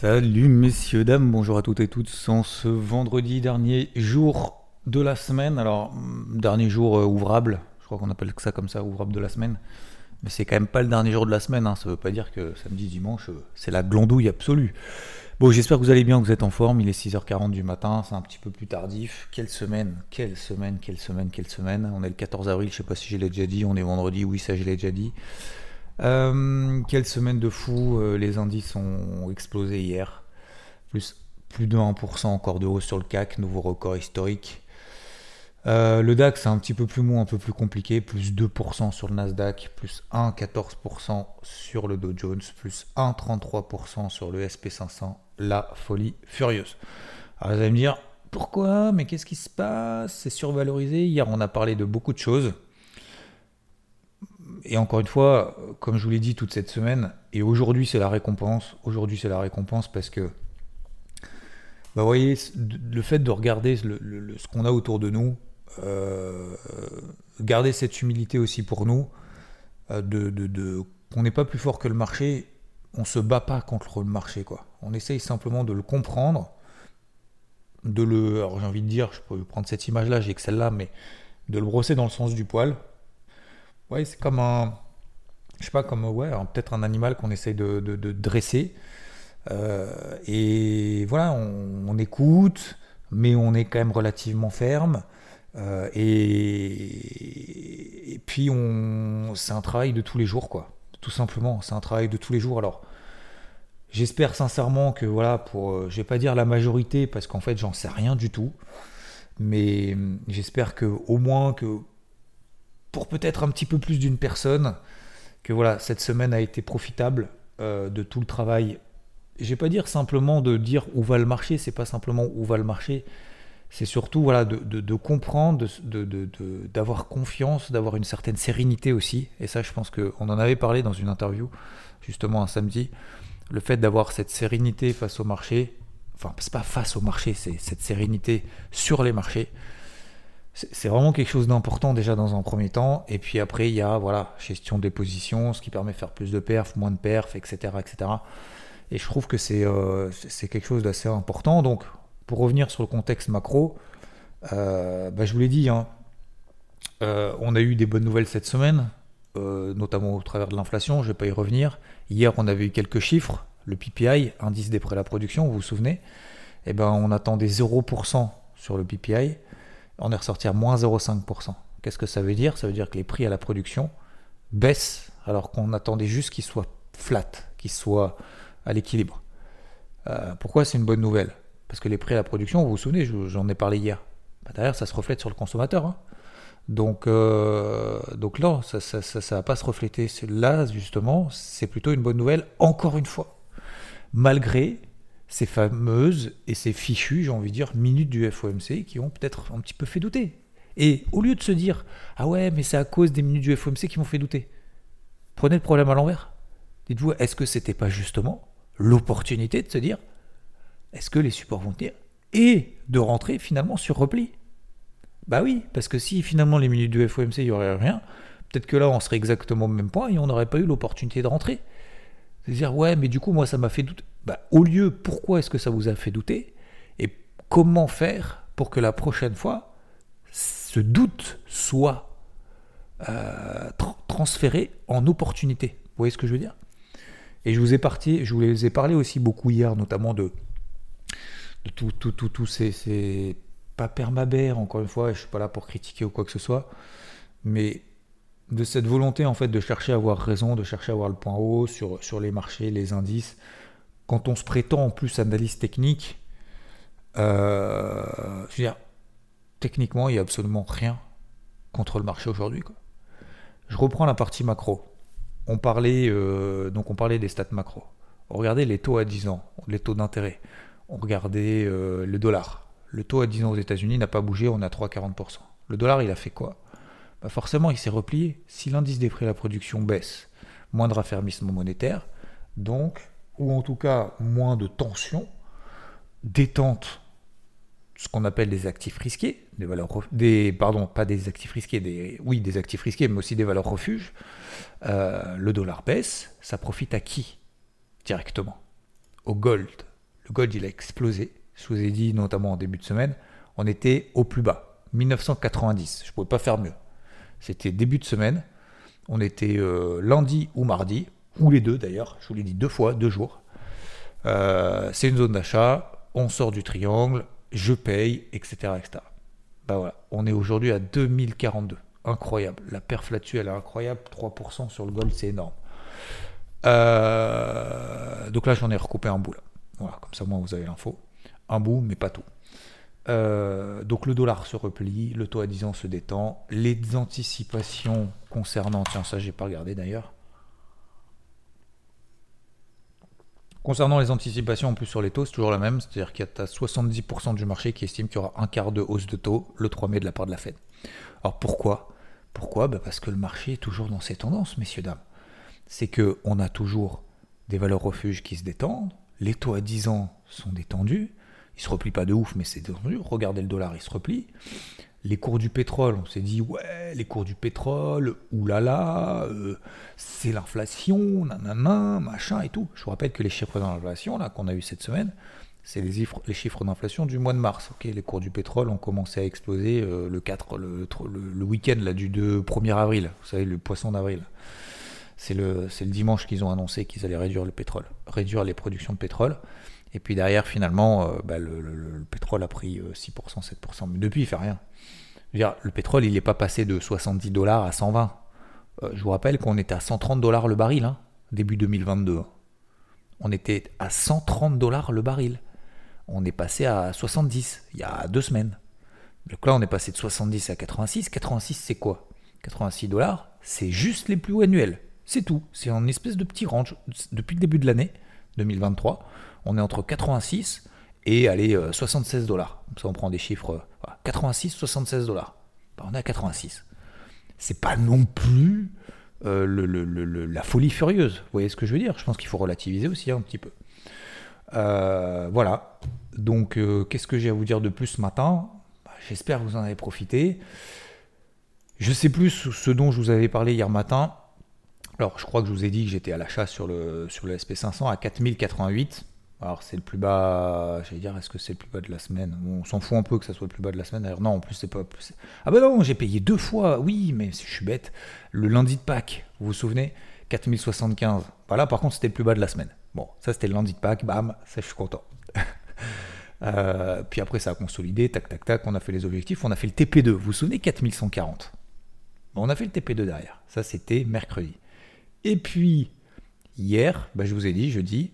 Salut messieurs, dames, bonjour à toutes et tous. En ce vendredi dernier jour de la semaine, alors hum, dernier jour euh, ouvrable, je crois qu'on appelle ça comme ça, ouvrable de la semaine. Mais c'est quand même pas le dernier jour de la semaine, hein. ça veut pas dire que samedi, dimanche, euh, c'est la glandouille absolue. Bon, j'espère que vous allez bien, que vous êtes en forme. Il est 6h40 du matin, c'est un petit peu plus tardif. Quelle semaine, quelle semaine, quelle semaine, quelle semaine. On est le 14 avril, je sais pas si je l'ai déjà dit. On est vendredi, oui, ça je l'ai déjà dit. Euh, quelle semaine de fou. euh, les indices ont explosé hier. Plus, plus de 1% encore de hausse sur le CAC, nouveau record historique. Euh, le DAX c'est un petit peu plus mou, un peu plus compliqué, plus 2% sur le Nasdaq, plus 1,14% sur le Dow Jones, plus 1,33% sur le SP500, la folie furieuse. Alors vous allez me dire, pourquoi? Mais qu'est-ce qui se passe? C'est survalorisé. Hier on a parlé de beaucoup de choses. Et encore une fois, comme je vous l'ai dit toute cette semaine, et aujourd'hui c'est la récompense, aujourd'hui c'est la récompense parce que bah, vous voyez, le fait de regarder ce qu'on a autour de nous, euh, garder cette humilité aussi pour nous, euh, de- qu'on n'est pas plus fort que le marché, on se bat pas contre le marché, quoi. On essaye simplement de le comprendre, de le, alors j'ai envie de dire, je peux prendre cette image-là, j'ai que celle-là, mais de le brosser dans le sens du poil. Ouais, c'est comme un, je sais pas, comme ouais, peut-être un animal qu'on essaye de, dresser. Euh, et voilà, on, écoute, mais on est quand même relativement ferme. Euh, et, puis, c'est un travail de tous les jours, quoi. Tout simplement, c'est un travail de tous les jours. Alors, j'espère sincèrement que, voilà, pour, euh, je vais pas dire la majorité, parce qu'en fait, j'en sais rien du tout. Mais hum, j'espère que, au moins, que peut-être un petit peu plus d'une personne, que voilà, cette semaine a été profitable euh, de tout le travail. Je vais pas dire simplement de dire où va le marché, c'est pas simplement où va le marché, c'est surtout voilà de, comprendre, d'avoir confiance, d'avoir une certaine sérénité aussi. Et ça, je pense qu'on en avait parlé dans une interview justement un samedi. Le fait d'avoir cette sérénité face au marché, enfin c'est pas face au marché, c'est cette sérénité sur les marchés. C'est vraiment quelque chose d'important déjà dans un premier temps. Et puis après, il y a voilà, gestion des positions, ce qui permet de faire plus de perfs, moins de perfs, etc. etc. Et je trouve que c'est euh, c'est- quelque chose d'assez important. Donc, pour revenir sur le contexte macro, euh, bah, je vous l'ai dit, hein, euh, on a eu des bonnes nouvelles cette semaine, notamment au travers de l'inflation, je ne vais pas y revenir. Hier, on avait eu quelques chiffres, le PPI, indice des prêts à la production, vous vous souvenez? Eh ben, on attendait 0% sur le PPI, on est ressorti à moins 0,5%. Qu'est-ce que ça veut dire? Ça veut dire que les prix à la production baissent alors qu'on attendait juste qu'ils soient flat, qu'ils soient à l'équilibre. Euh, pourquoi? C'est une bonne nouvelle Parce que les prix à la production, vous vous souvenez, je- j'en ai parlé hier. Bah, Derrière, ça se reflète sur le consommateur. hein. Donc, euh, donc là, ça ne ça, ça- ça va pas se refléter. Là, justement, c'est plutôt une bonne nouvelle, encore une fois. Malgré ces fameuses et ces fichues, j'ai envie de dire, minutes du FOMC qui ont peut-être un petit peu fait douter. Et au lieu de se dire, ah ouais, mais c'est à cause des minutes du FOMC qui m'ont fait douter, prenez le problème à l'envers. Dites-vous, est-ce que c'était pas justement l'opportunité de se dire, est-ce que les supports vont tenir? Et de rentrer finalement sur repli Bah oui, parce que si finalement les minutes du FOMC, il n'y aurait rien, peut-être que là on serait exactement au même point et on n'aurait pas eu l'opportunité de rentrer. C'est-à-dire, ouais, mais du coup, moi, ça m'a fait douter. Bah, au lieu, pourquoi est-ce que ça vous a fait douter Et comment faire pour que la prochaine fois, ce doute soit euh, tra- transféré en opportunité? Vous voyez ce que je veux dire? Et je vous ai les ai parlé aussi beaucoup hier, notamment de, de tout, ces, pas permabères, encore une fois, je suis pas là pour critiquer ou quoi que ce soit, mais de cette volonté en fait de chercher à avoir raison, de chercher à avoir le point haut sur les marchés, les indices. Quand on se prétend en plus analyse technique, euh, je veux dire, techniquement, il n'y a absolument rien contre le marché aujourd'hui. Je reprends la partie macro. on parlait, euh, on parlait des stats macro. On regardait les taux à 10 ans, les taux d'intérêt. On regardait euh, le dollar. Le taux à 10 ans aux États-Unis n'a pas bougé, on a 3,40%. Le dollar, il a fait quoi? Bah Forcément, il s'est replié. Si l'indice des prix à la production baisse, moins de raffermissement monétaire, donc, ou en tout cas moins de tension, détente, ce qu'on appelle des actifs risqués, des valeurs, des, pardon, pas des actifs risqués, des, oui, des actifs risqués, mais aussi des valeurs refuges. Euh, le dollar baisse, ça profite à qui directement? Au gold. Le gold, il a explosé. Je vous ai dit, notamment en début de semaine, on était au plus bas, 1990. Je ne pouvais pas faire mieux. C'était début de semaine. On était euh, lundi ou mardi, ou les deux d'ailleurs. Je vous l'ai dit deux fois, deux jours. Euh, c'est une zone d'achat. On sort du triangle. Je paye, etc. etc. Bah voilà. On est aujourd'hui à 2042 incroyable. La perf là-dessus, elle est incroyable. 3% sur le gold, c'est énorme. Euh, donc là, j'en ai recoupé un bout. Là. Voilà, comme ça, moi, vous avez l'info. Un bout, mais pas tout. Euh, donc le dollar se replie, le taux à 10 ans se détend. Les anticipations concernant, tiens, ça, j'ai pas regardé d'ailleurs. Concernant les anticipations en plus sur les taux, c'est toujours la même, c'est-à-dire qu'il y a 70% du marché qui estime qu'il y aura un quart de hausse de taux le 3 mai de la part de la Fed. Alors pourquoi? Pourquoi? Bah, Parce que le marché est toujours dans ses tendances, messieurs, dames. C'est qu'on a toujours des valeurs refuges qui se détendent, les taux à 10 ans sont détendus, ils se replient pas de ouf, mais c'est détendu. Regardez le dollar, il se replie. Les cours du pétrole, on s'est dit, ouais, les cours du pétrole, oulala, euh, c'est l'inflation, nanana, machin et tout. Je vous rappelle que les chiffres d'inflation qu'on a eu cette semaine, c'est les, chiffres d'inflation du mois de mars. Les cours du pétrole ont commencé à exploser euh, le 4, le, week-end du 2 1er avril. Vous savez, le poisson d'avril. C'est le, le dimanche qu'ils ont annoncé qu'ils allaient réduire le pétrole, réduire les productions de pétrole. Et puis derrière, finalement, euh, bah, le, pétrole a pris 6%, euh, 7%. Mais depuis, il fait rien. le pétrole, il n'est pas passé de 70 dollars à 120. je vous rappelle qu'on était à 130 dollars le baril, hein, début 2022. On était à 130 dollars le baril on est passé à 70 il y a deux semaines. Donc là, on est passé de 70 à 86. 86, c'est quoi? 86 dollars, c'est juste les plus hauts annuels. C'est tout. C'est en espèce de petit range. Depuis le début de l'année 2023, on est entre 86 et allez, 76 euh, dollars. Ça, on prend des chiffres. 86, 76 dollars. Bah, on est à 86. C'est pas non plus euh, la folie furieuse. Vous voyez ce que je veux dire? Je pense qu'il faut relativiser aussi un petit peu. Euh, voilà. Donc, euh, qu'est-ce que j'ai à vous dire de plus ce matin? Bah, J'espère que vous en avez profité. Je sais plus ce dont je vous avais parlé hier matin. Alors, je crois que je vous ai dit que j'étais à l'achat sur le, sur le SP500 à 4088. Alors, c'est le plus bas. J'allais dire, est-ce que c'est le plus bas de la semaine? On s'en fout un peu que ça soit le plus bas de la semaine. D'ailleurs, non, en plus, c'est pas. Ah, bah non, j'ai payé deux fois. Oui, mais je suis bête. Le lundi de Pâques, vous vous souvenez? 4075. Voilà, par contre, c'était le plus bas de la semaine. Bon, ça c'était le lundi de Pâques, bam, ça je suis content. Euh, puis après ça a consolidé, tac tac tac, on a fait les objectifs, on a fait le TP2. Vous vous souvenez 4140 On a fait le TP2 derrière. Ça c'était mercredi. Et puis hier, bah, je vous ai dit, jeudi,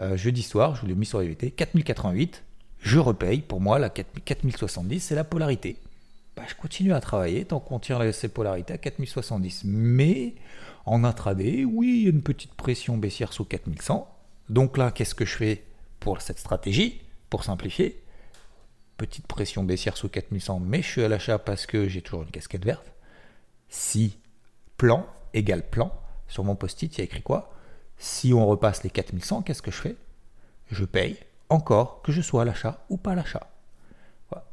euh, jeudi soir, je vous l'ai mis sur EVT, 4088, je repaye. Pour moi, la 4070, c'est la polarité. Bah, je continue à travailler tant qu'on tient ces polarités à 4070. Mais en intraday, oui, il y a une petite pression baissière sous 4100. Donc là, qu'est-ce que je fais pour cette stratégie Pour simplifier, petite pression baissière sous 4100, mais je suis à l'achat parce que j'ai toujours une casquette verte. Si plan égale plan, sur mon post-it, il y a écrit quoi Si on repasse les 4100, qu'est-ce que je fais Je paye encore que je sois à l'achat ou pas à l'achat.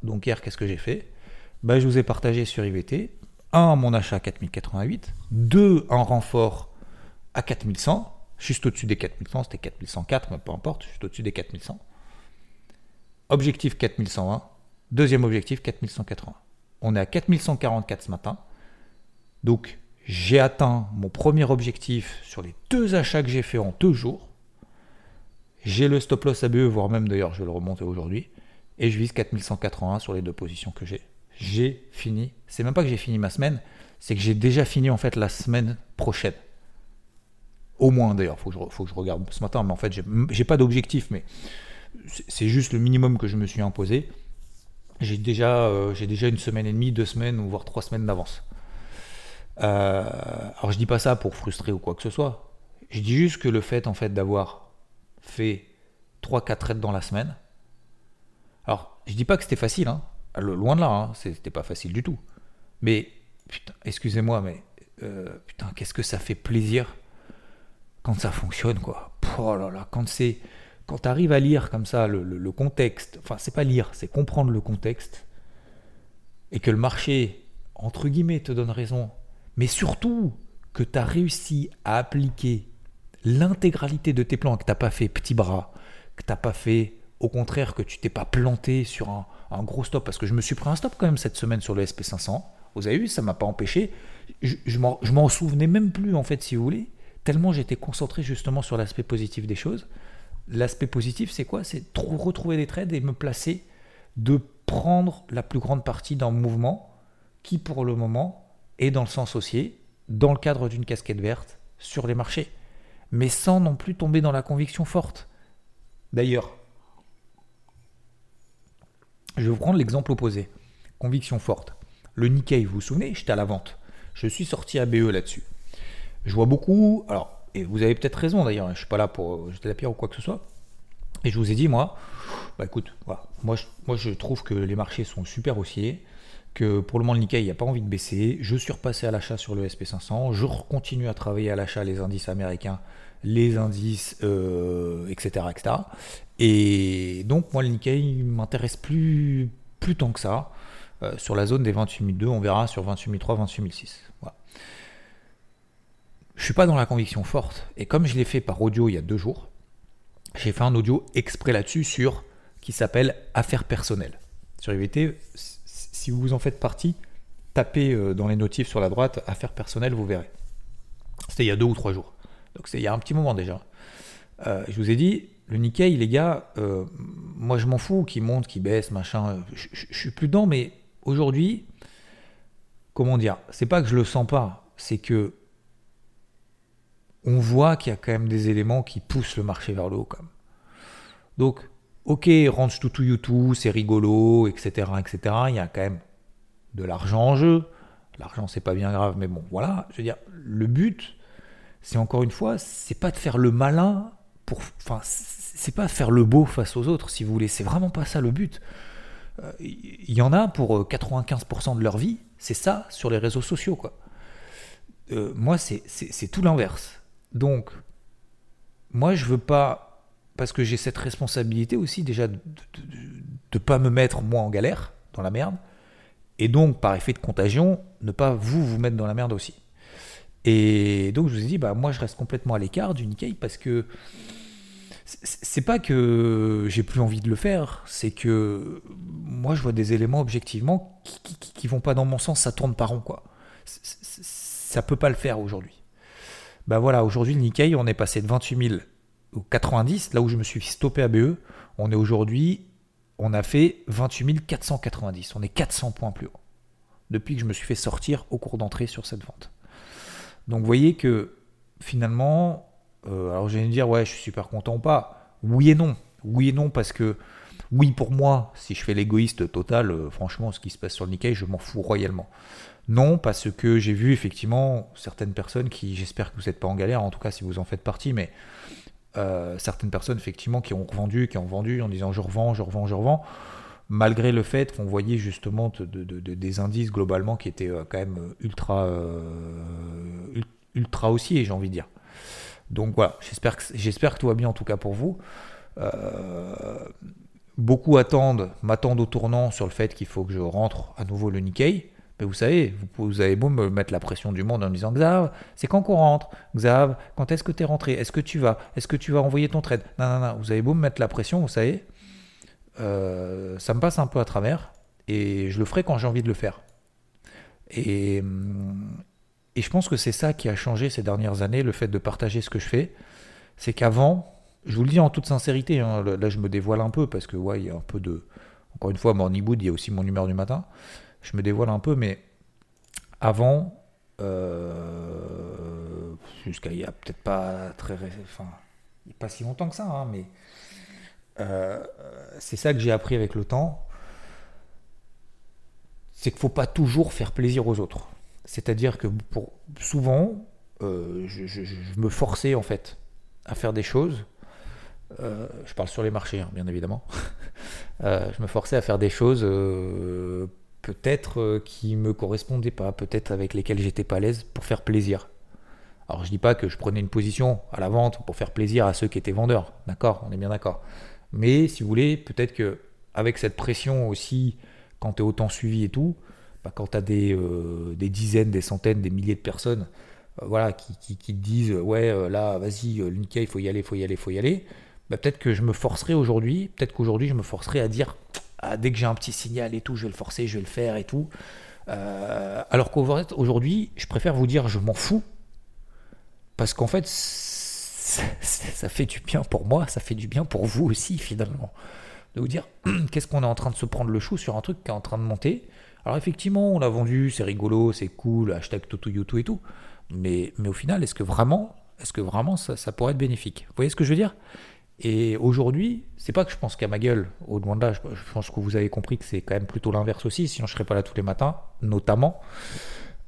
Donc hier, qu'est-ce que j'ai fait ben, Je vous ai partagé sur IVT 1 mon achat à 4088, 2 en renfort à 4100, juste au-dessus des 4100, c'était 4104, mais peu importe, juste au-dessus des 4100. Objectif 4101, deuxième objectif 4180. On est à 4144 ce matin, donc j'ai atteint mon premier objectif sur les deux achats que j'ai fait en deux jours. J'ai le stop loss ABE, voire même d'ailleurs je vais le remonter aujourd'hui, et je vise 4181 sur les deux positions que j'ai j'ai fini. C'est même pas que j'ai fini ma semaine, c'est que j'ai déjà fini en fait la semaine prochaine. Au moins d'ailleurs, faut, faut que je regarde ce matin, mais en fait j'ai pas d'objectif, mais c'est juste le minimum que je me suis imposé. J'ai déjà, euh, j'ai déjà une semaine et demie, deux semaines, voire trois semaines d'avance. Euh, alors je dis pas ça pour frustrer ou quoi que ce soit. Je dis juste que le fait en fait d'avoir fait 3-4 trades dans la semaine. Alors je dis pas que c'était facile, hein. loin de là, hein. c'était pas facile du tout. Mais putain, excusez-moi, mais euh, putain, qu'est-ce que ça fait plaisir quand ça fonctionne quoi. Oh là là, quand c'est quand tu arrives à lire comme ça le, le contexte, enfin c'est pas lire, c'est comprendre le contexte et que le marché entre guillemets te donne raison mais surtout que tu as réussi à appliquer l'intégralité de tes plans, que tu n'as pas fait petit bras, que tu n'as pas fait, au contraire, que tu t'es pas planté sur un, gros stop, parce que je me suis pris un stop quand même cette semaine sur le SP500. Vous avez vu, ça m'a pas empêché. Je, je m'en souvenais même plus, en fait, si vous voulez, tellement j'étais concentré justement sur l'aspect positif des choses. L'aspect positif, c'est quoi? C'est retrouver des trades et me placer, de prendre la plus grande partie d'un mouvement qui, pour le moment, et dans le sens haussier, dans le cadre d'une casquette verte, sur les marchés. Mais sans non plus tomber dans la conviction forte. D'ailleurs, je vais vous prendre l'exemple opposé. Conviction forte. Le Nikkei, vous vous souvenez, j'étais à la vente. Je suis sorti à BE là-dessus. Je vois beaucoup, alors, et vous avez peut-être raison d'ailleurs, hein, je ne suis pas là pour jeter la pierre ou quoi que ce soit. Et je vous ai dit, moi, bah écoute, moi, moi je trouve que les marchés sont super haussiers pour le moment le Nikkei n'a pas envie de baisser. Je suis repassé à l'achat sur le SP500. Je continue à travailler à l'achat les indices américains, les indices, euh, etc., etc. Et donc moi le Nikkei m'intéresse plus, plus tant que ça. Euh, sur la zone des 28 on verra sur 28 3, 28 6. Voilà. Je suis pas dans la conviction forte. Et comme je l'ai fait par audio il y a deux jours, j'ai fait un audio exprès là-dessus sur qui s'appelle Affaires personnelles. Sur IVT, si vous en faites partie, tapez euh, dans les notifs sur la droite affaires personnelles, vous verrez. C'était il y a deux ou trois jours. Donc c'est il y a un petit moment déjà. Euh, je vous ai dit, le Nikkei, les gars, euh, moi je m'en fous qu'il monte, qu'il baisse, machin. Je, je, suis plus dedans, mais aujourd'hui, comment dire, c'est pas que je le sens pas, c'est que on voit qu'il y a quand même des éléments qui poussent le marché vers le haut. Donc, ok, range to to YouTube, c'est rigolo, etc., etc. Il y a quand même de l'argent en jeu. L'argent, c'est pas bien grave, mais bon, voilà. Je veux dire, le but, c'est encore une fois, c'est pas de faire le malin pour. Enfin, c'est pas faire le beau face aux autres, si vous voulez. C'est vraiment pas ça le but. Il euh, y en a pour 95% euh, de leur vie, c'est ça sur les réseaux sociaux, quoi. Euh, moi, c'est tout l'inverse. Donc, moi, je veux pas parce que j'ai cette responsabilité aussi déjà de ne pas me mettre moi en galère, dans la merde, et donc par effet de contagion, ne pas vous vous mettre dans la merde aussi. Et donc je vous ai dit, bah moi je reste complètement à l'écart du Nikkei parce que c'est pas que j'ai plus envie de le faire, c'est que moi je vois des éléments objectivement qui, qui, vont pas dans mon sens, ça tourne pas rond quoi. Ça peut pas le faire aujourd'hui. Bah voilà, aujourd'hui le Nikkei, on est passé de 28 000 ou 90, là où je me suis stoppé à BE, on est aujourd'hui, on a fait 28 490. On est 400 points plus haut. Depuis que je me suis fait sortir au cours d'entrée sur cette vente. Donc vous voyez que finalement, euh, alors j'ai me dire, ouais, je suis super content ou pas. Oui et non. Oui et non, parce que oui, pour moi, si je fais l'égoïste total, euh, franchement, ce qui se passe sur le Nikkei, je m'en fous royalement. Non, parce que j'ai vu effectivement certaines personnes qui, j'espère que vous n'êtes pas en galère, en tout cas si vous en faites partie, mais euh, certaines personnes effectivement qui ont revendu, qui ont vendu en disant je revends, je revends, je revends, malgré le fait qu'on voyait justement des indices globalement qui étaient euh, quand même ultra, euh, ultra haussiers, j'ai envie de dire. Donc voilà, j'espère que, j'espère que tout va bien en tout cas pour vous. beaucoup attendent, m'attendent au tournant sur le fait qu'il faut que je rentre à nouveau le Nikkei. Mais vous savez, vous, avez beau me mettre la pression du monde en me disant Xav, c'est quand qu'on rentre? Xav, quand est-ce que tu es rentré? Est-ce que tu vas? Est-ce que tu vas envoyer ton trade? Non, non, non. Vous avez beau me mettre la pression, vous savez, euh, ça me passe un peu à travers et je le ferai quand j'ai envie de le faire. Et, hum, et je pense que c'est ça qui a changé ces dernières années, le fait de partager ce que je fais. C'est qu'avant, je vous le dis en toute sincérité, hein, là je me dévoile un peu parce que, ouais, il y a un peu de. Encore une fois, Morning il y a aussi mon numéro du matin je me dévoile un peu, mais avant, euh, jusqu'à il y a peut-être pas très, pas si longtemps que ça, hein, mais euh, c'est ça que j'ai appris avec le temps, c'est qu'il faut pas toujours faire plaisir aux autres. C'est-à-dire que pour souvent, euh, je, me forçais en fait à faire des choses. Je parle sur les marchés, hein, bien évidemment. Je me forçais à faire des choses peut-être qui me correspondaient pas, peut-être avec lesquelles j'étais pas à l'aise pour faire plaisir. Alors je dis pas que je prenais une position à la vente pour faire plaisir à ceux qui étaient vendeurs, d'accord, on est bien d'accord. Mais si vous voulez, peut-être que avec cette pression aussi, quand tu es autant suivi et tout, bah, quand tu as des, des dizaines, des centaines, des milliers de personnes euh, voilà, qui, te disent ouais euh, là vas-y euh, Linka il faut y aller, faut y aller, faut y aller, bah, peut-être que je me forcerai aujourd'hui, peut-être qu'aujourd'hui je me forcerai à dire ah, dès que j'ai un petit signal et tout, je vais le forcer, je vais le faire et tout. alors qu'aujourd'hui, je préfère vous dire je m'en fous parce qu'en fait ça fait du bien pour moi, ça fait du bien pour vous aussi finalement. De vous dire qu'est-ce qu'on est en train de se prendre le chou sur un truc qui est en train de monter? Alors effectivement, on l'a vendu, c'est rigolo, c'est cool, hashtag Toto et tout. Mais, mais au final, est-ce que vraiment, est-ce que vraiment ça, pourrait être bénéfique? Vous voyez ce que je veux dire? Et aujourd'hui, c'est pas que je pense qu'à ma gueule, au de là, je, pense que vous avez compris que c'est quand même plutôt l'inverse aussi, sinon je serais pas là tous les matins, notamment.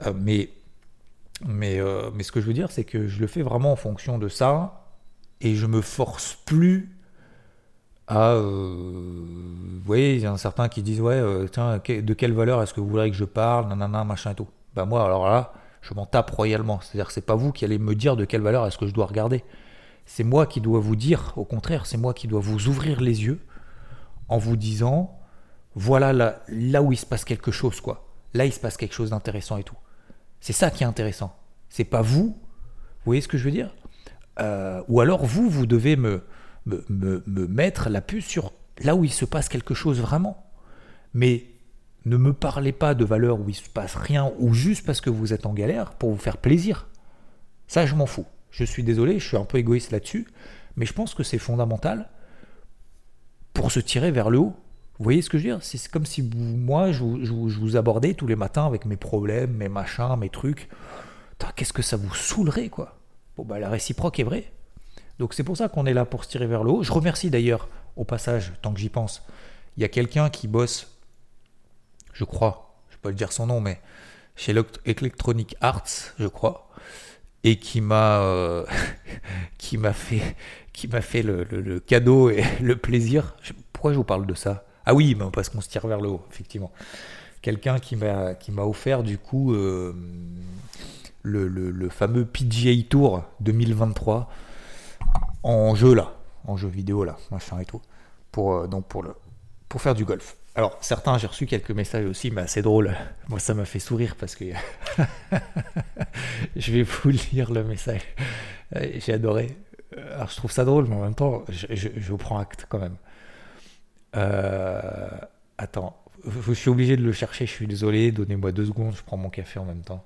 Euh, mais, mais, euh, mais ce que je veux dire, c'est que je le fais vraiment en fonction de ça, et je me force plus à. Euh, vous voyez, il y en a certains qui disent Ouais, tiens, de quelle valeur est-ce que vous voudriez que je parle Nanana, machin et tout. Ben moi, alors là, je m'en tape royalement. C'est-à-dire que c'est pas vous qui allez me dire de quelle valeur est-ce que je dois regarder. C'est moi qui dois vous dire, au contraire, c'est moi qui dois vous ouvrir les yeux en vous disant, voilà là, là où il se passe quelque chose, quoi. Là, il se passe quelque chose d'intéressant et tout. C'est ça qui est intéressant. C'est pas vous. Vous voyez ce que je veux dire? Euh, Ou alors vous, vous devez me, me, me, me mettre la puce sur là où il se passe quelque chose vraiment. Mais ne me parlez pas de valeurs où il se passe rien ou juste parce que vous êtes en galère pour vous faire plaisir. Ça, je m'en fous. Je suis désolé, je suis un peu égoïste là-dessus, mais je pense que c'est fondamental pour se tirer vers le haut. Vous voyez ce que je veux dire? C'est comme si moi, je, vous abordais tous les matins avec mes problèmes, mes machins, mes trucs. Qu'est-ce que ça vous saoulerait, quoi? Bon, bah, la réciproque est vraie. Donc, c'est pour ça qu'on est là pour se tirer vers le haut. Je remercie d'ailleurs, au passage, tant que j'y pense, il y a quelqu'un qui bosse je crois, je peux pas le dire son nom, mais chez Electronic Arts, je crois, et qui m'a euh, qui m'a fait qui m'a fait le, cadeau et le plaisir. pourquoi je vous parle de ça? Ah oui, parce qu'on se tire vers le haut, effectivement. Quelqu'un qui m'a qui m'a offert du coup euh, le, le, fameux PGA Tour 2023 en jeu là, en jeu vidéo là, machin et tout, pour euh, donc pour le pour faire du golf. Alors, certains, j'ai reçu quelques messages aussi, mais assez drôle. Moi, ça m'a fait sourire parce que je vais vous lire le message. J'ai adoré. Alors, je trouve ça drôle, mais en même temps, je, prends acte quand même. Euh, attends, je suis obligé de le chercher, je suis désolé. Donnez-moi deux secondes, je prends mon café en même temps.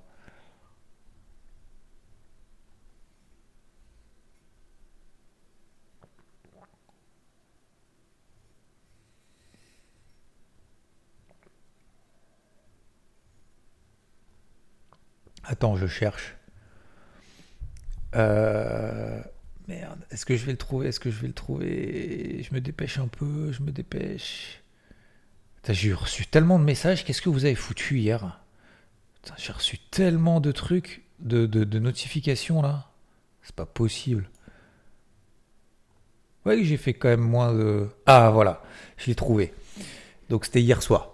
Attends, je cherche. Euh, merde, est-ce que je vais le trouver? Est-ce que je vais le trouver? Je me dépêche un peu, je me dépêche. J'ai reçu tellement de messages, qu'est-ce que vous avez foutu hier? J'ai reçu tellement de trucs, de, de, notifications là. C'est pas possible. Ouais, j'ai fait quand même moins de. Ah voilà, je l'ai trouvé. Donc c'était hier soir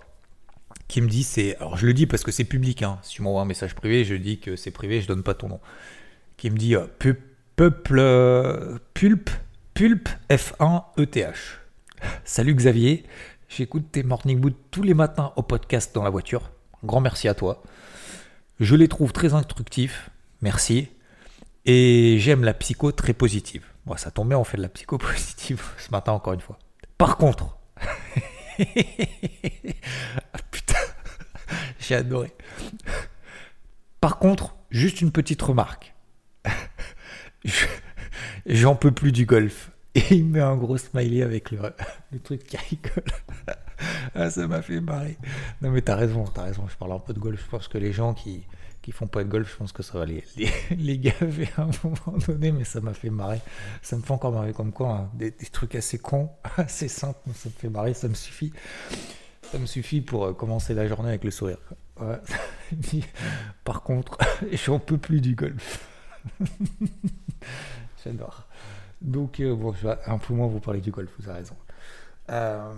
qui me dit c'est alors je le dis parce que c'est public hein. si tu m'envoies un message privé je dis que c'est privé je donne pas ton nom. Qui me dit euh, peuple euh, pulp pulp F1 ETH salut Xavier j'écoute tes morning boots tous les matins au podcast dans la voiture. Grand merci à toi. Je les trouve très instructifs merci. Et j'aime la psycho très positive. Bon, ça tombe bien on fait de la psycho positive ce matin encore une fois. Par contre adoré. Par contre, juste une petite remarque. J'en peux plus du golf. Et il met un gros smiley avec le, truc qui rigole. ah, ça m'a fait marrer. Non, mais t'as raison, t'as raison. Je parle un peu de golf. Je pense que les gens qui, font pas de golf, je pense que ça va les, les, gaver à un moment donné, mais ça m'a fait marrer. Ça me fait encore marrer comme quoi, hein, des, trucs assez cons, assez simples, ça me fait marrer, ça me suffit. Ça me suffit pour euh, commencer la journée avec le sourire. Par contre, j'en peux plus du golf. J'adore. Donc, euh, bon, je vais un peu moins vous parler du golf, vous avez raison. Euh,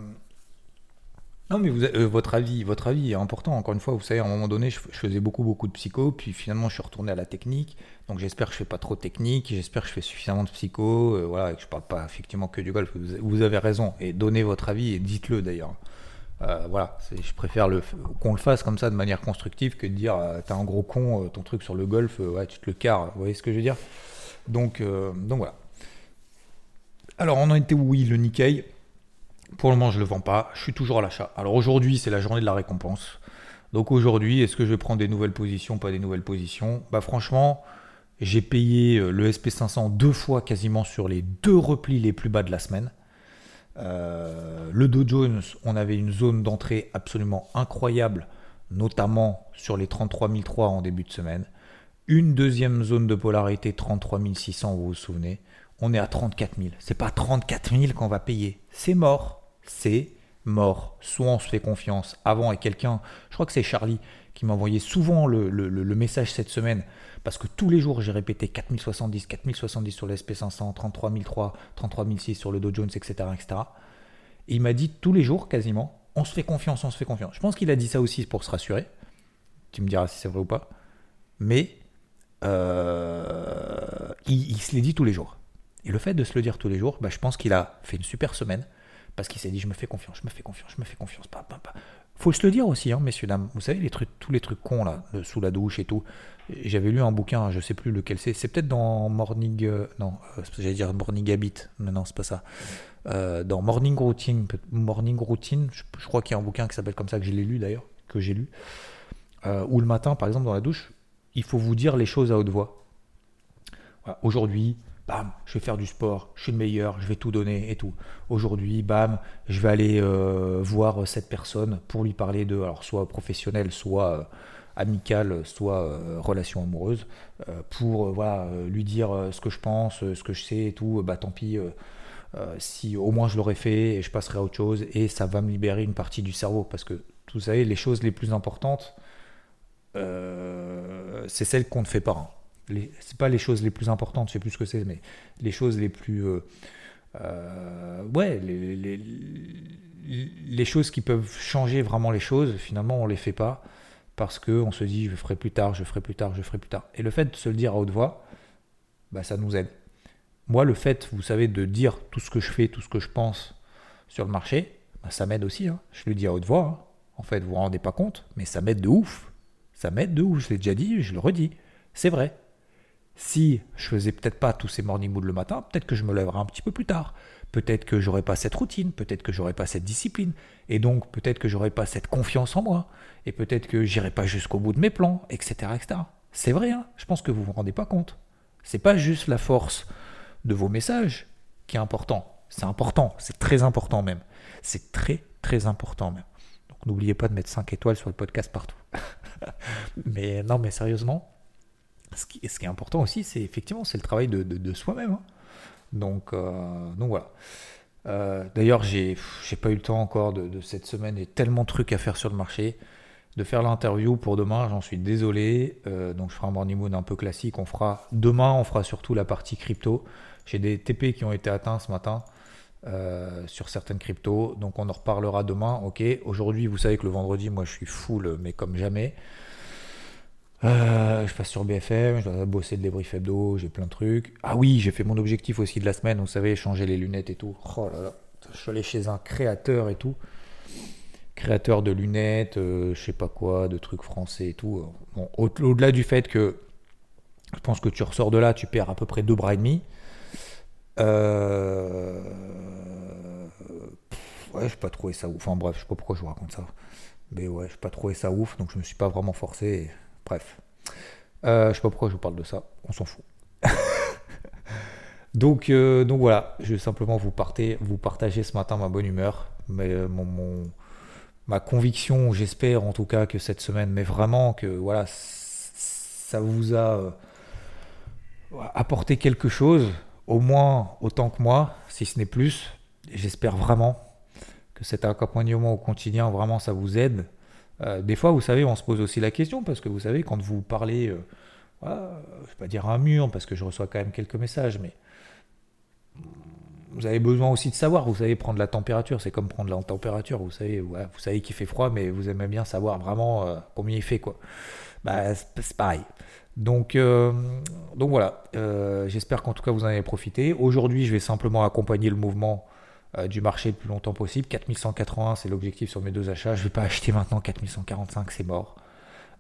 non, mais vous, euh, votre avis, votre avis est important. Encore une fois, vous savez, à un moment donné, je, faisais beaucoup, beaucoup de psycho, puis finalement, je suis retourné à la technique. Donc, j'espère que je fais pas trop de technique, j'espère que je fais suffisamment de psycho, voilà, et que je parle pas effectivement que du golf. Vous, avez raison, et donnez votre avis et dites-le d'ailleurs. Euh, voilà, je préfère qu'on le fasse comme ça de manière constructive que de dire t'es un gros con, ton truc sur le golf, ouais, tu te le carres. Vous voyez ce que je veux dire? Donc, donc voilà. Alors, on en était où? Oui, le Nikkei. Pour le moment, je ne le vends pas. Je suis toujours à l'achat. Alors aujourd'hui, c'est la journée de la récompense. Donc aujourd'hui, est-ce que je vais prendre des nouvelles positions, pas des nouvelles positions Bah franchement, j'ai payé euh, le SP500 deux fois quasiment sur les deux replis les plus bas de la semaine. Euh, le Dow Jones, on avait une zone d'entrée absolument incroyable, notamment sur les 33 003 en début de semaine. Une deuxième zone de polarité 33 600, vous vous souvenez. On est à 34 000. C'est pas 34 000 qu'on va payer. C'est mort c'est mort. Soit on se fait confiance avant et quelqu'un, je crois que c'est Charlie qui m'a envoyé souvent le, message cette semaine, parce que tous les jours j'ai répété 4070, 4070 sur l'SP500, 33003, 33006 sur le Dow Jones, etc. etc. Et il m'a dit tous les jours quasiment, on se fait confiance, on se fait confiance. Je pense qu'il a dit ça aussi pour se rassurer. Tu me diras si c'est vrai ou pas. Mais euh, il, se l'est dit tous les jours. Et le fait de se le dire tous les jours, bah, je pense qu'il a fait une super semaine parce qu'il s'est dit je me fais confiance, je me fais confiance, je me fais confiance. Pas, pas, pas. Faut se le dire aussi, hein, messieurs dames. Vous savez les trucs, tous les trucs cons là, sous la douche et tout. J'avais lu un bouquin, je sais plus lequel c'est. C'est peut-être dans Morning, euh, non, euh, j'allais dire Morning Habit, mais non c'est pas ça. Euh, dans Morning Routine, Morning Routine, je, crois qu'il y a un bouquin qui s'appelle comme ça que je l'ai lu d'ailleurs, que j'ai lu. Ou le matin, par exemple, dans la douche, il faut vous dire les choses à haute voix. Aujourd'hui, bam, je vais faire du sport, je suis le meilleur, je vais tout donner et tout. Aujourd'hui, bam, je vais aller euh, voir cette personne pour lui parler de, alors soit professionnel, soit euh, amical, soit euh, relation amoureuse, pour lui dire ce que je pense, ce que je sais et tout. Bah tant pis, si au moins je l'aurais fait et je passerai à autre chose et ça va me libérer une partie du cerveau parce que vous savez, les choses les plus importantes, c'est celles qu'on ne fait pas. Hein c'est pas les choses les plus importantes, je sais plus ce que c'est, mais les choses les plus. Euh, euh, ouais, les, les, les, choses qui peuvent changer vraiment les choses, finalement, on les fait pas parce qu'on se dit je ferai plus tard, je ferai plus tard, je ferai plus tard. Et le fait de se le dire à haute voix, bah, ça nous aide. Moi, le fait, vous savez, de dire tout ce que je fais, tout ce que je pense sur le marché, bah, ça m'aide aussi. Hein. Je le dis à haute voix. Hein. En fait, vous vous rendez pas compte, mais ça m'aide de ouf. Ça m'aide de ouf. Je l'ai déjà dit, je le redis. C'est vrai si je faisais peut-être pas tous ces morning moods le matin, peut-être que je me lèverais un petit peu plus tard. Peut-être que j'aurais pas cette routine, peut-être que j'aurais pas cette discipline, et donc peut-être que j'aurais pas cette confiance en moi, et peut-être que j'irai pas jusqu'au bout de mes plans, etc.. C'est vrai, hein je pense que vous vous rendez pas compte. C'est pas juste la force de vos messages qui est important. C'est important, c'est très important même. C'est très très important même. Donc n'oubliez pas de mettre 5 étoiles sur le podcast partout. mais non, mais sérieusement, ce qui, est important aussi, c'est effectivement c'est le travail de, soi-même. Hein. Donc, euh, donc voilà. Euh, d'ailleurs, j'ai pas eu le temps encore de, cette semaine et tellement de trucs à faire sur le marché. De faire l'interview pour demain, j'en suis désolé. Euh, donc je ferai un morning mood un peu classique. On fera demain, on fera surtout la partie crypto. J'ai des TP qui ont été atteints ce matin. sur certaines cryptos. Donc on en reparlera demain. Ok. Aujourd'hui, vous savez que le vendredi, moi je suis full, mais comme jamais. Euh, je passe sur BFM, je dois bosser de débrief hebdo, j'ai plein de trucs. Ah oui, j'ai fait mon objectif aussi de la semaine, vous savez, changer les lunettes et tout. Oh là là, je suis allé chez un créateur et tout. Créateur de lunettes, euh, je sais pas quoi, de trucs français et tout. Bon, au-delà du fait que je pense que tu ressors de là, tu perds à peu près deux bras et demi. Euh... Ouais, je pas trouvé ça ouf. Enfin bref, je sais pas pourquoi je vous raconte ça. Mais ouais, je pas trouvé ça ouf, donc je me suis pas vraiment forcé. Bref. Euh, je sais pas pourquoi je vous parle de ça, on s'en fout. donc, euh, donc voilà, je vais simplement vous, vous partager ce matin ma bonne humeur, mais, euh, mon, ma conviction, j'espère en tout cas que cette semaine, mais vraiment que voilà, ça vous a apporté quelque chose, au moins autant que moi, si ce n'est plus. J'espère vraiment que cet accompagnement au quotidien, vraiment, ça vous aide. Euh, des fois, vous savez, on se pose aussi la question, parce que vous savez, quand vous parlez, euh, je ne vais pas dire un mur, parce que je reçois quand même quelques messages, mais vous avez besoin aussi de savoir, vous savez prendre la température, c'est comme prendre la température, vous savez, vous savez qu'il fait froid, mais vous aimez bien savoir vraiment euh, combien il fait, quoi. Bah, c'est pareil. Donc, donc voilà, j'espère qu'en tout cas vous en avez profité. Aujourd'hui, je vais simplement accompagner le mouvement euh, du marché le plus longtemps possible. 4180, c'est l'objectif sur mes deux achats. Je ne vais pas acheter maintenant 4145, c'est mort.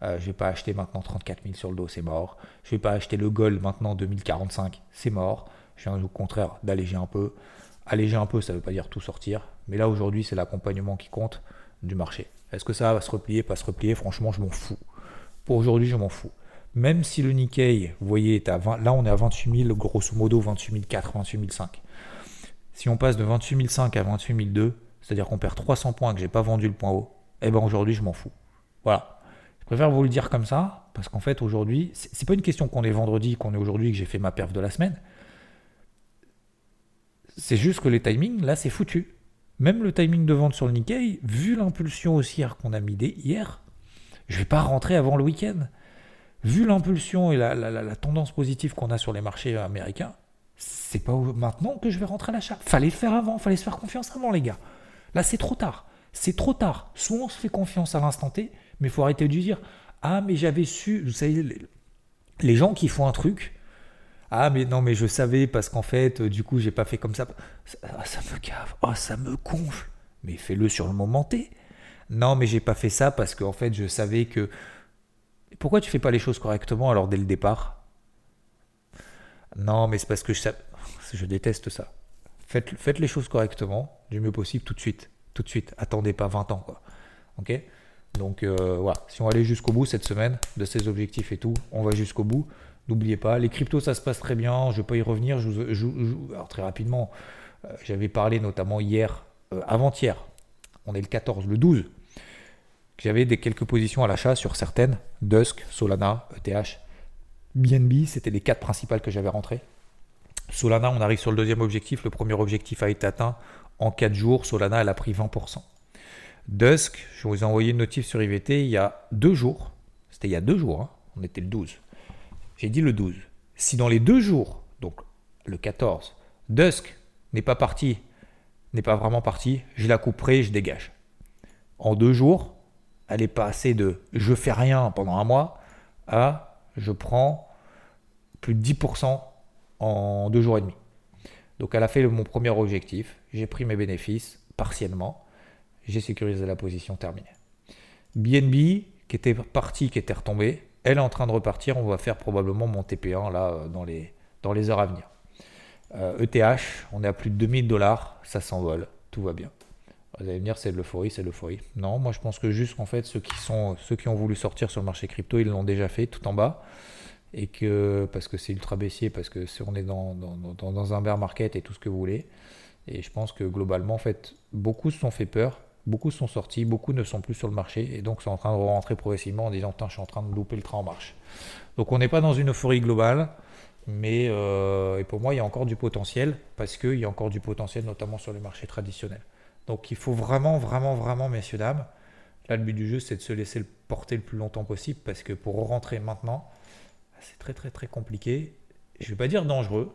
Euh, je ne vais pas acheter maintenant 34 000 sur le dos, c'est mort. Je ne vais pas acheter le Gold maintenant 2045, c'est mort. Je viens au contraire d'alléger un peu. Alléger un peu, ça ne veut pas dire tout sortir. Mais là, aujourd'hui, c'est l'accompagnement qui compte du marché. Est-ce que ça va se replier, pas se replier? Franchement, je m'en fous. Pour aujourd'hui, je m'en fous. Même si le Nikkei, vous voyez, est à 20, là, on est à 28 000, grosso modo 28 400, 28 500. Si on passe de 28 500 à 28 200, c'est-à-dire qu'on perd 300 points que j'ai pas vendu le point haut, eh ben aujourd'hui je m'en fous. Voilà. Je préfère vous le dire comme ça, parce qu'en fait aujourd'hui, c'est pas une question qu'on est vendredi, qu'on est aujourd'hui, que j'ai fait ma perf de la semaine. C'est juste que les timings, là c'est foutu. Même le timing de vente sur le Nikkei, vu l'impulsion haussière qu'on a mis hier, je vais pas rentrer avant le week-end. Vu l'impulsion et la tendance positive qu'on a sur les marchés américains, c'est pas maintenant que je vais rentrer à l'achat. Fallait le faire avant, fallait se faire confiance avant, les gars. Là, c'est trop tard. C'est trop tard. Soit on se fait confiance à l'instant T, mais il faut arrêter de dire Ah, mais j'avais su. Vous savez, les, gens qui font un truc. Ah, mais non, mais je savais parce qu'en fait, euh, du coup, j'ai pas fait comme ça. Ah, ça me cave. Oh, ça me gonfle. Mais fais-le sur le moment T. Non, mais j'ai pas fait ça parce qu'en fait, je savais que. Pourquoi tu fais pas les choses correctement alors dès le départ? Non, mais c'est parce que je, je déteste ça. Faites, les choses correctement, du mieux possible, tout de suite. Tout de suite. Attendez pas 20 ans, quoi. Ok? Donc, euh, voilà. Si on allait jusqu'au bout cette semaine, de ces objectifs et tout, on va jusqu'au bout. N'oubliez pas, les cryptos, ça se passe très bien. Je ne vais pas y revenir. Alors, très rapidement, euh, j'avais parlé notamment hier, euh, avant-hier. On est le 14, le 12. J'avais des quelques positions à l'achat sur certaines. Dusk, Solana, ETH. BNB, c'était les quatre principales que j'avais rentrées. Solana, on arrive sur le deuxième objectif. Le premier objectif a été atteint en 4 jours. Solana, elle a pris 20%. Dusk, je vous ai envoyé une notif sur IVT il y a deux jours. C'était il y a deux jours, hein. on était le 12. J'ai dit le 12. Si dans les deux jours, donc le 14, Dusk n'est pas parti, n'est pas vraiment parti, je la couperai, je dégage. En deux jours, elle est passée de je fais rien pendant un mois à je prends plus de 10% en deux jours et demi. Donc elle a fait mon premier objectif, j'ai pris mes bénéfices partiellement, j'ai sécurisé la position terminée. BNB, qui était parti, qui était retombé, elle est en train de repartir, on va faire probablement mon TP1 là dans les, dans les heures à venir. ETH, e on est à plus de 2000 dollars, ça s'envole, tout va bien. Vous allez me dire, c'est de l'euphorie, c'est de l'euphorie. Non, moi je pense que juste qu'en fait, ceux qui, sont, ceux qui ont voulu sortir sur le marché crypto, ils l'ont déjà fait tout en bas. Et que, parce que c'est ultra baissier, parce que on est dans, dans, dans, un bear market et tout ce que vous voulez. Et je pense que globalement, en fait, beaucoup se sont fait peur, beaucoup sont sortis, beaucoup ne sont plus sur le marché. Et donc, sont en train de rentrer progressivement en disant, je suis en train de louper le train en marche. Donc, on n'est pas dans une euphorie globale. Mais euh, et pour moi, il y a encore du potentiel, parce qu'il y a encore du potentiel, notamment sur les marchés traditionnels. Donc il faut vraiment, vraiment, vraiment, messieurs, dames, là le but du jeu c'est de se laisser porter le plus longtemps possible parce que pour rentrer maintenant, c'est très, très, très compliqué. Je ne vais pas dire dangereux,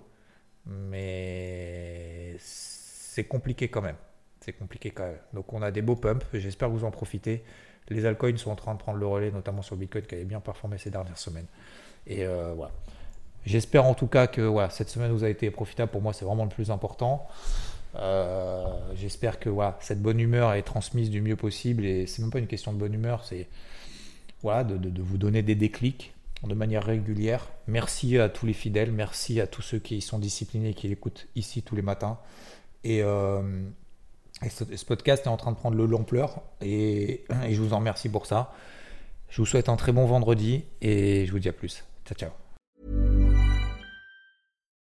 mais c'est compliqué quand même. C'est compliqué quand même. Donc on a des beaux pumps, j'espère que vous en profitez. Les altcoins sont en train de prendre le relais, notamment sur Bitcoin qui avait bien performé ces dernières semaines. Et euh, voilà. J'espère en tout cas que cette semaine vous a été profitable. Pour moi, c'est vraiment le plus important. Euh, j'espère que cette bonne humeur est transmise du mieux possible. Et c'est même pas une question de bonne humeur, c'est voilà, de, vous donner des déclics de manière régulière. Merci à tous les fidèles, merci à tous ceux qui sont disciplinés et qui l'écoutent ici tous les matins. Et, euh, ce, podcast est en train de prendre l'ampleur et, et je vous en remercie pour ça. Je vous souhaite un très bon vendredi et je vous dis à plus. Ciao, ciao.